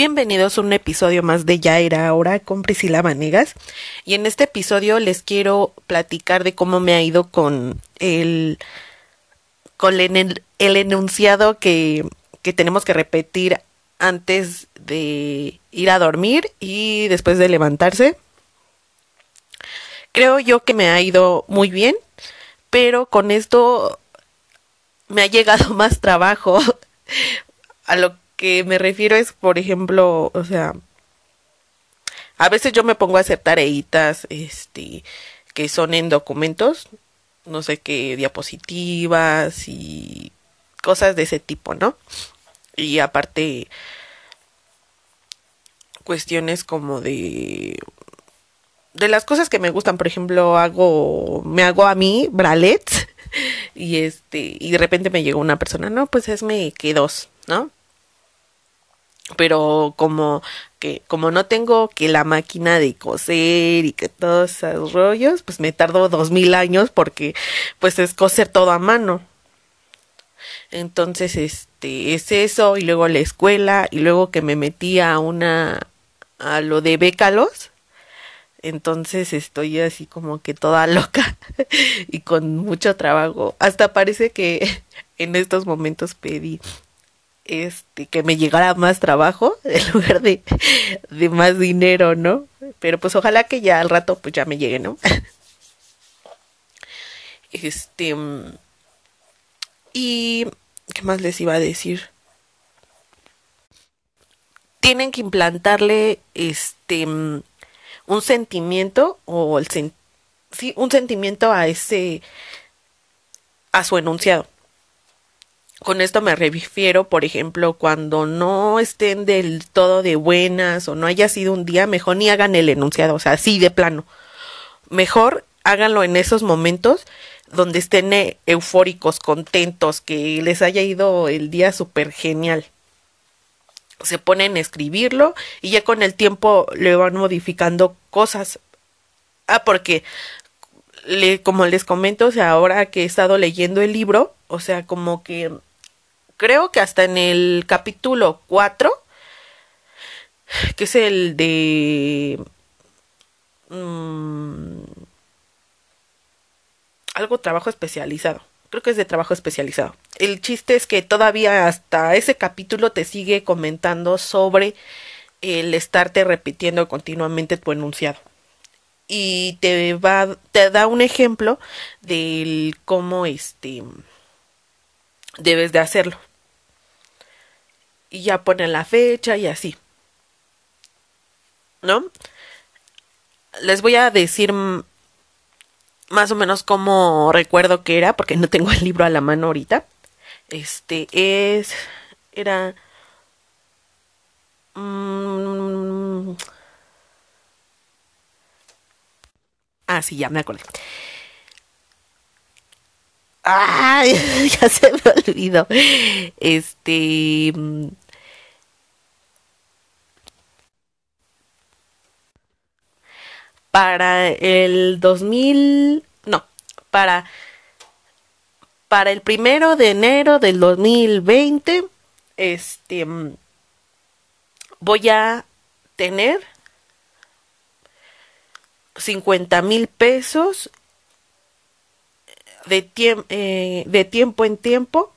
Bienvenidos a un episodio más de Ya era ahora con Priscila Vanegas. Y en este episodio les quiero platicar de cómo me ha ido con el con el, el enunciado que, que tenemos que repetir antes de ir a dormir y después de levantarse. Creo yo que me ha ido muy bien, pero con esto me ha llegado más trabajo. A lo que me refiero es, por ejemplo, o sea, a veces yo me pongo a hacer tareitas, este, que son en documentos, no sé qué, diapositivas y cosas de ese tipo, ¿no? Y aparte, cuestiones como de de las cosas que me gustan, por ejemplo, hago me hago a mí bralets y este y de repente me llegó una persona, no, pues es me que dos, ¿no? Pero como que como no tengo que la máquina de coser y que todos esos rollos, pues me tardo dos mil años porque pues es coser todo a mano. Entonces, este, es eso, y luego la escuela, y luego que me metí a una, a lo de bécalos. Entonces estoy así como que toda loca y con mucho trabajo. Hasta parece que en estos momentos pedí este que me llegara más trabajo en lugar de, de más dinero, ¿no? Pero pues ojalá que ya al rato pues ya me llegue, ¿no? Este y ¿qué más les iba a decir? Tienen que implantarle este un sentimiento o el sí, un sentimiento a ese a su enunciado. Con esto me refiero, por ejemplo, cuando no estén del todo de buenas o no haya sido un día, mejor ni hagan el enunciado, o sea, así de plano. Mejor háganlo en esos momentos donde estén eh, eufóricos, contentos, que les haya ido el día súper genial. Se ponen a escribirlo y ya con el tiempo le van modificando cosas. Ah, porque le, como les comento, o sea, ahora que he estado leyendo el libro, o sea, como que creo que hasta en el capítulo 4, que es el de... Mmm, algo trabajo especializado. Creo que es de trabajo especializado. El chiste es que todavía hasta ese capítulo te sigue comentando sobre el estarte repitiendo continuamente tu enunciado. Y te va, te da un ejemplo del cómo este debes de hacerlo. Y ya pone la fecha y así. ¿No? Les voy a decir más o menos como recuerdo que era, porque no tengo el libro a la mano ahorita. Este es. Era. Mm, ah, sí, ya me acordé. ¡Ay! Ya se me olvidó. Este. Para el 2000, no, para, para el primero de enero del 2020, este, voy a tener 50 mil pesos de, eh, de tiempo en tiempo.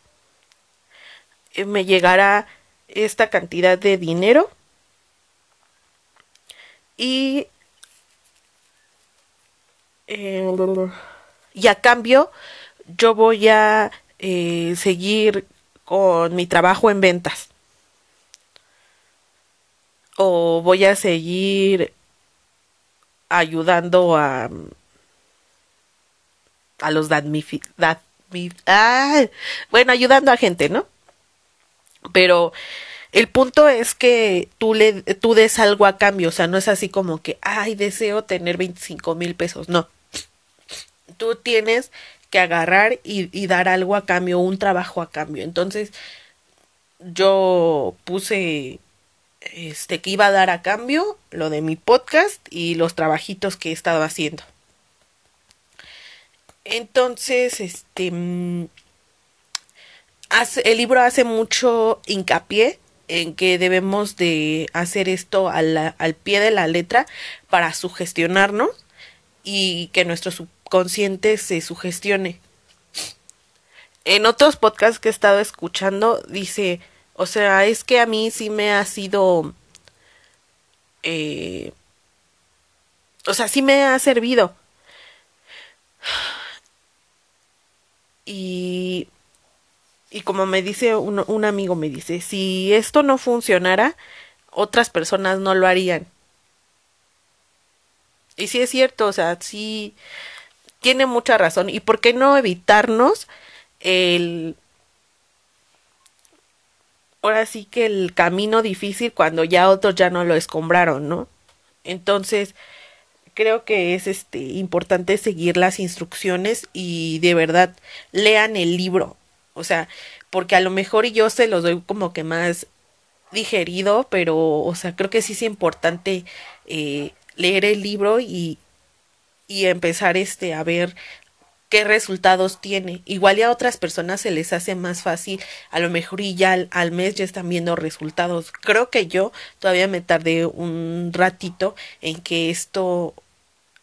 Me llegará esta cantidad de dinero y eh, y a cambio yo voy a eh, seguir con mi trabajo en ventas. O voy a seguir ayudando a a los ah, bueno, ayudando a gente, ¿no? Pero el punto es que tú le tú des algo a cambio, o sea, no es así como que, ay, deseo tener 25 mil pesos, no tú tienes que agarrar y, dar algo a cambio, un trabajo a cambio. Entonces, yo puse este que iba a dar a cambio lo de mi podcast y los trabajitos que he estado haciendo. Entonces, este mm, el libro hace mucho hincapié en que debemos de hacer esto al pie de la letra para sugestionarnos y que nuestro subconsciente se sugestione. En otros podcasts que he estado escuchando dice, o sea, es que a mí sí me ha sido... Eh, o sea, sí me ha servido. Y, y como me dice un, un amigo, me dice, si esto no funcionara, otras personas no lo harían. Y sí es cierto, o sea, sí tiene mucha razón. ¿Y por qué no evitarnos el... Ahora sí que el camino difícil cuando ya otros ya no lo escombraron, ¿no? Entonces, creo que es este importante seguir las instrucciones y de verdad lean el libro. O sea, porque a lo mejor yo se los doy como que más digerido, pero, o sea, creo que sí es importante eh, leer el libro y, y empezar este a ver qué resultados tiene. Igual y a otras personas se les hace más fácil, a lo mejor y ya al, al, mes ya están viendo resultados. Creo que yo todavía me tardé un ratito en que esto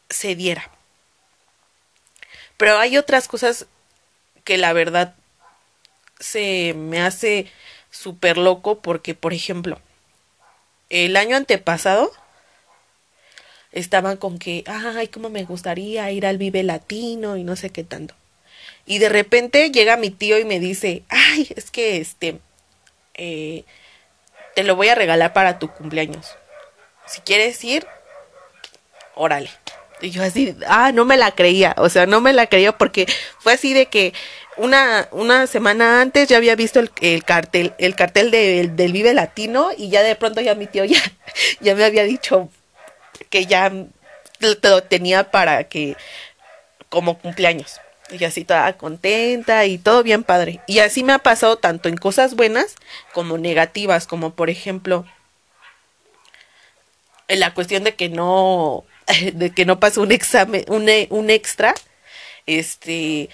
se diera. Pero hay otras cosas que la verdad se me hace súper loco porque, por ejemplo, el año antepasado estaban con que, ay, cómo me gustaría ir al Vive Latino y no sé qué tanto. Y de repente llega mi tío y me dice, ay, es que este, eh, te lo voy a regalar para tu cumpleaños. Si quieres ir, órale. Y yo así, ah, no me la creía, o sea, no me la creía porque fue así de que una, una semana antes ya había visto el, el cartel, el cartel de, del Vive Latino y ya de pronto ya mi tío ya, ya me había dicho que ya lo tenía para que, como cumpleaños. Y así toda contenta y todo bien padre. Y así me ha pasado tanto en cosas buenas como negativas, como por ejemplo, en la cuestión de que no de que no pasó un examen, un, un extra, este,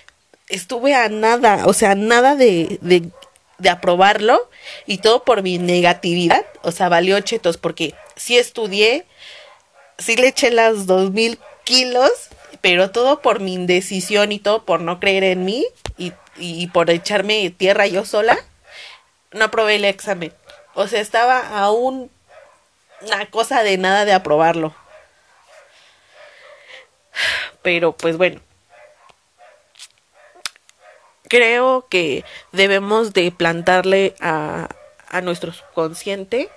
estuve a nada, o sea, nada de, de, de aprobarlo y todo por mi negatividad, o sea, valió chetos porque sí estudié, sí le eché las dos mil kilos, pero todo por mi indecisión y todo por no creer en mí y, y por echarme tierra yo sola, no aprobé el examen. O sea, estaba a un, una cosa de nada de aprobarlo. Pero pues bueno. Creo que debemos de plantarle a, a nuestro subconsciente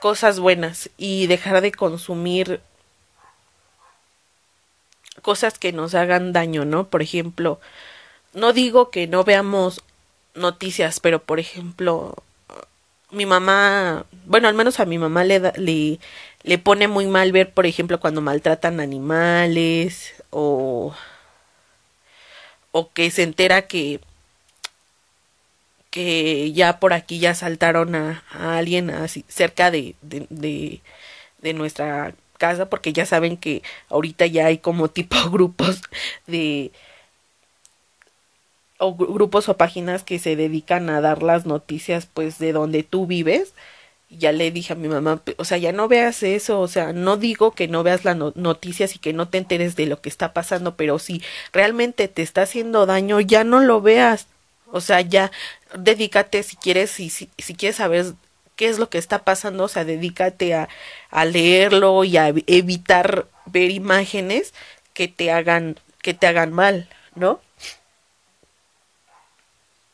cosas buenas y dejar de consumir cosas que nos hagan daño, ¿no? Por ejemplo, no digo que no veamos noticias, pero por ejemplo, mi mamá, bueno, al menos a mi mamá le, da, le, le pone muy mal ver, por ejemplo, cuando maltratan animales o, o que se entera que que ya por aquí ya saltaron a, alguien así cerca de, de, nuestra casa porque ya saben que ahorita ya hay como tipo grupos de o grupos o páginas que se dedican a dar las noticias pues de donde tú vives ya le dije a mi mamá, o sea, ya no veas eso, o sea, no digo que no veas las no noticias y que no te enteres de lo que está pasando, pero si realmente te está haciendo daño, ya no lo veas. O sea, ya dedícate si quieres, si, si, quieres saber qué es lo que está pasando, o sea, dedícate a, a leerlo y a evitar ver imágenes que te hagan, que te hagan mal, ¿no?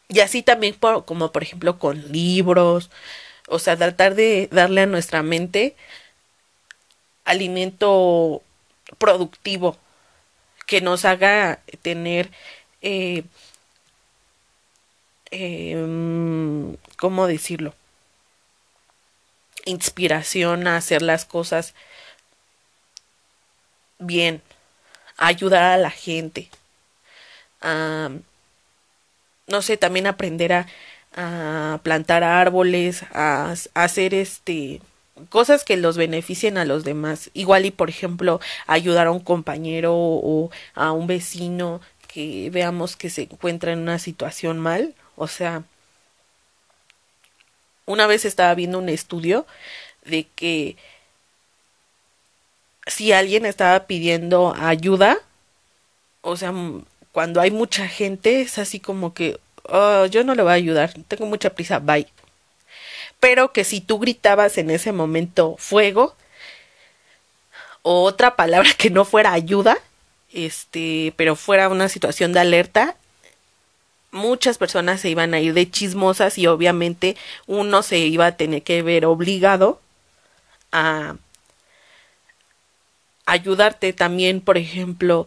Y así también por, como por ejemplo con libros, o sea, tratar de darle a nuestra mente alimento productivo que nos haga tener eh, eh, ¿cómo decirlo? Inspiración a hacer las cosas bien, ayudar a la gente, no sé, también aprender a, a plantar árboles, a, a, hacer este cosas que los beneficien a los demás. Igual y por ejemplo ayudar a un compañero o a un vecino que veamos que se encuentra en una situación mal, o sea, una vez estaba viendo un estudio de que si alguien estaba pidiendo ayuda, o sea, cuando hay mucha gente, es así como que, oh, yo no le voy a ayudar, tengo mucha prisa, bye. Pero que si tú gritabas en ese momento fuego, o otra palabra que no fuera ayuda, este, pero fuera una situación de alerta, muchas personas se iban a ir de chismosas y obviamente uno se iba a tener que ver obligado a ayudarte también, por ejemplo,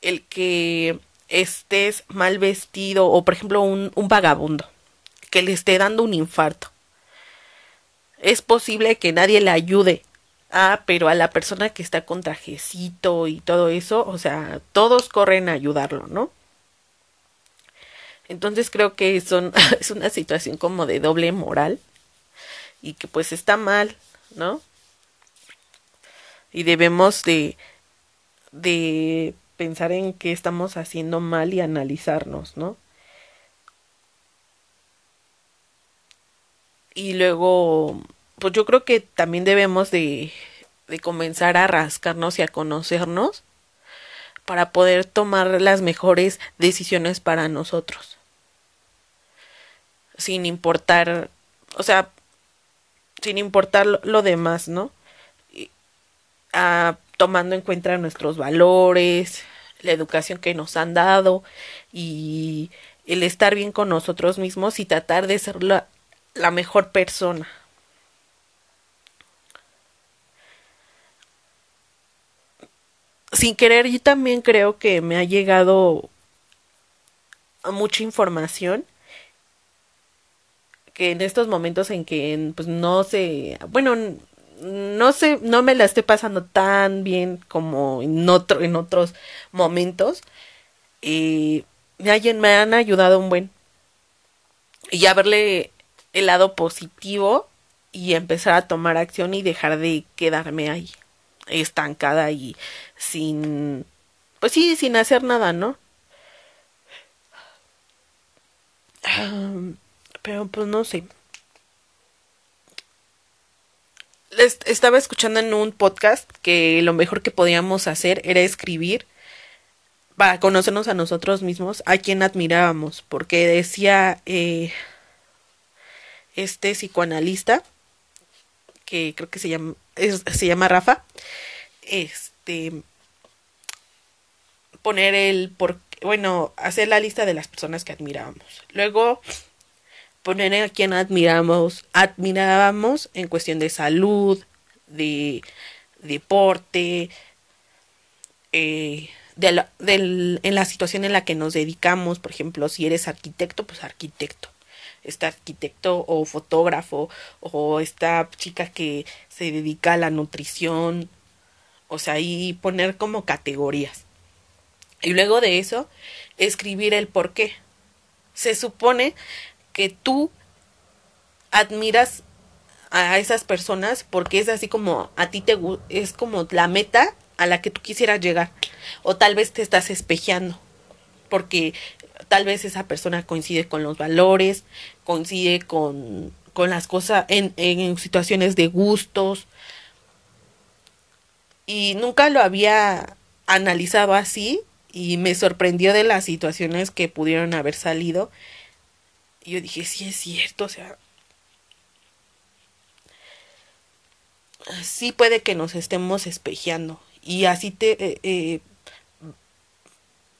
el que estés mal vestido o por ejemplo un, un vagabundo que le esté dando un infarto. Es posible que nadie le ayude. Ah, pero a la persona que está con trajecito y todo eso, o sea, todos corren a ayudarlo, ¿no? Entonces creo que son, es una situación como de doble moral y que pues está mal, ¿no? Y debemos de, de pensar en qué estamos haciendo mal y analizarnos, ¿no? Y luego, pues yo creo que también debemos de, de comenzar a rascarnos y a conocernos para poder tomar las mejores decisiones para nosotros. Sin importar, o sea, sin importar lo, demás, ¿no? tomando en cuenta nuestros valores, la educación que nos han dado y el estar bien con nosotros mismos y tratar de ser la, la mejor persona. Sin querer, yo también creo que me ha llegado mucha información que en estos momentos en que pues no sé, bueno, no sé, no me la estoy pasando tan bien como en otro, en otros momentos. Y me, han ayudado un buen. Y a verle el lado positivo y empezar a tomar acción y dejar de quedarme ahí, estancada y sin, pues sí, sin hacer nada, ¿no? Pero pues no sé. estaba escuchando en un podcast que lo mejor que podíamos hacer era escribir para conocernos a nosotros mismos, a quien admirábamos, porque decía eh, este psicoanalista, que creo que se llama, se llama Rafa, este, poner el por, bueno, hacer la lista de las personas que admirábamos. Luego poner a quien admiramos, admirábamos en cuestión de salud, de deporte, eh, de en la situación en la que nos dedicamos, por ejemplo, si eres arquitecto, pues arquitecto. Este arquitecto o fotógrafo o esta chica que se dedica a la nutrición, o sea, y poner como categorías. Y luego de eso, escribir el por qué. Se supone que tú admiras a esas personas porque es así como a ti te es como la meta a la que tú quisieras llegar. O tal vez te estás espejeando porque tal vez esa persona coincide con los valores coincide con, con las cosas en, en situaciones de gustos. Y nunca lo había analizado así y me sorprendió de las situaciones que pudieron haber salido y yo dije, sí es cierto, o sea, sí puede que nos estemos espejeando y así te... Eh, eh,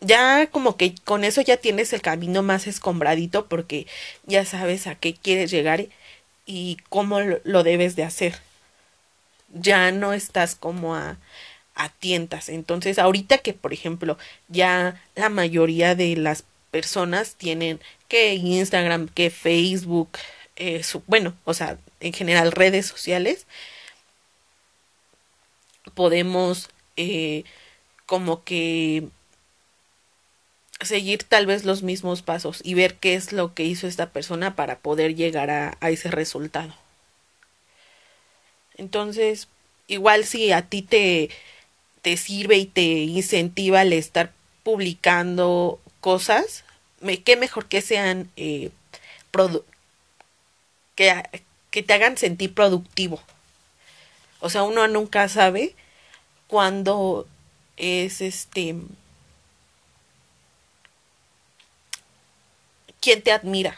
ya como que con eso ya tienes el camino más escombradito porque ya sabes a qué quieres llegar y cómo lo debes de hacer. Ya no estás como a, a tientas. Entonces, ahorita que, por ejemplo, ya la mayoría de las personas tienen que Instagram, que Facebook, eh, bueno, o sea, en general redes sociales, podemos eh, como que seguir tal vez los mismos pasos y ver qué es lo que hizo esta persona para poder llegar a, a ese resultado. Entonces, igual si a ti te, te sirve y te incentiva el estar publicando cosas, me, qué mejor que sean eh, que, que te hagan sentir productivo. O sea, uno nunca sabe cuándo es este quién te admira.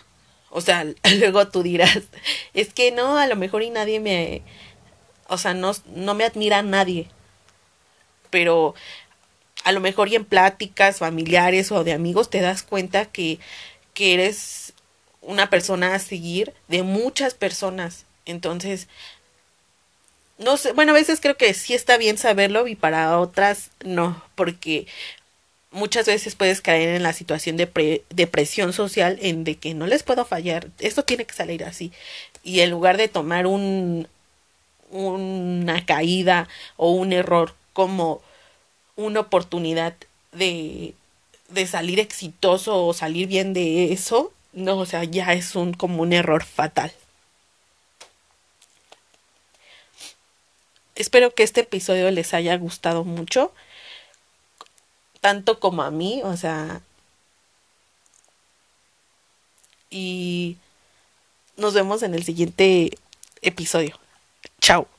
O sea, luego tú dirás, es que no, a lo mejor y nadie me, o sea, no, no me admira nadie. Pero a lo mejor y en pláticas familiares o de amigos te das cuenta que, que eres una persona a seguir de muchas personas. Entonces, no sé, bueno, a veces creo que sí está bien saberlo y para otras no, porque muchas veces puedes caer en la situación de, de presión social en de que no les puedo fallar, esto tiene que salir así. Y en lugar de tomar un, una caída o un error como una oportunidad de, de salir exitoso o salir bien de eso, no, o sea, ya es un como un error fatal. Espero que este episodio les haya gustado mucho, tanto como a mí, o sea, y nos vemos en el siguiente episodio. Chao.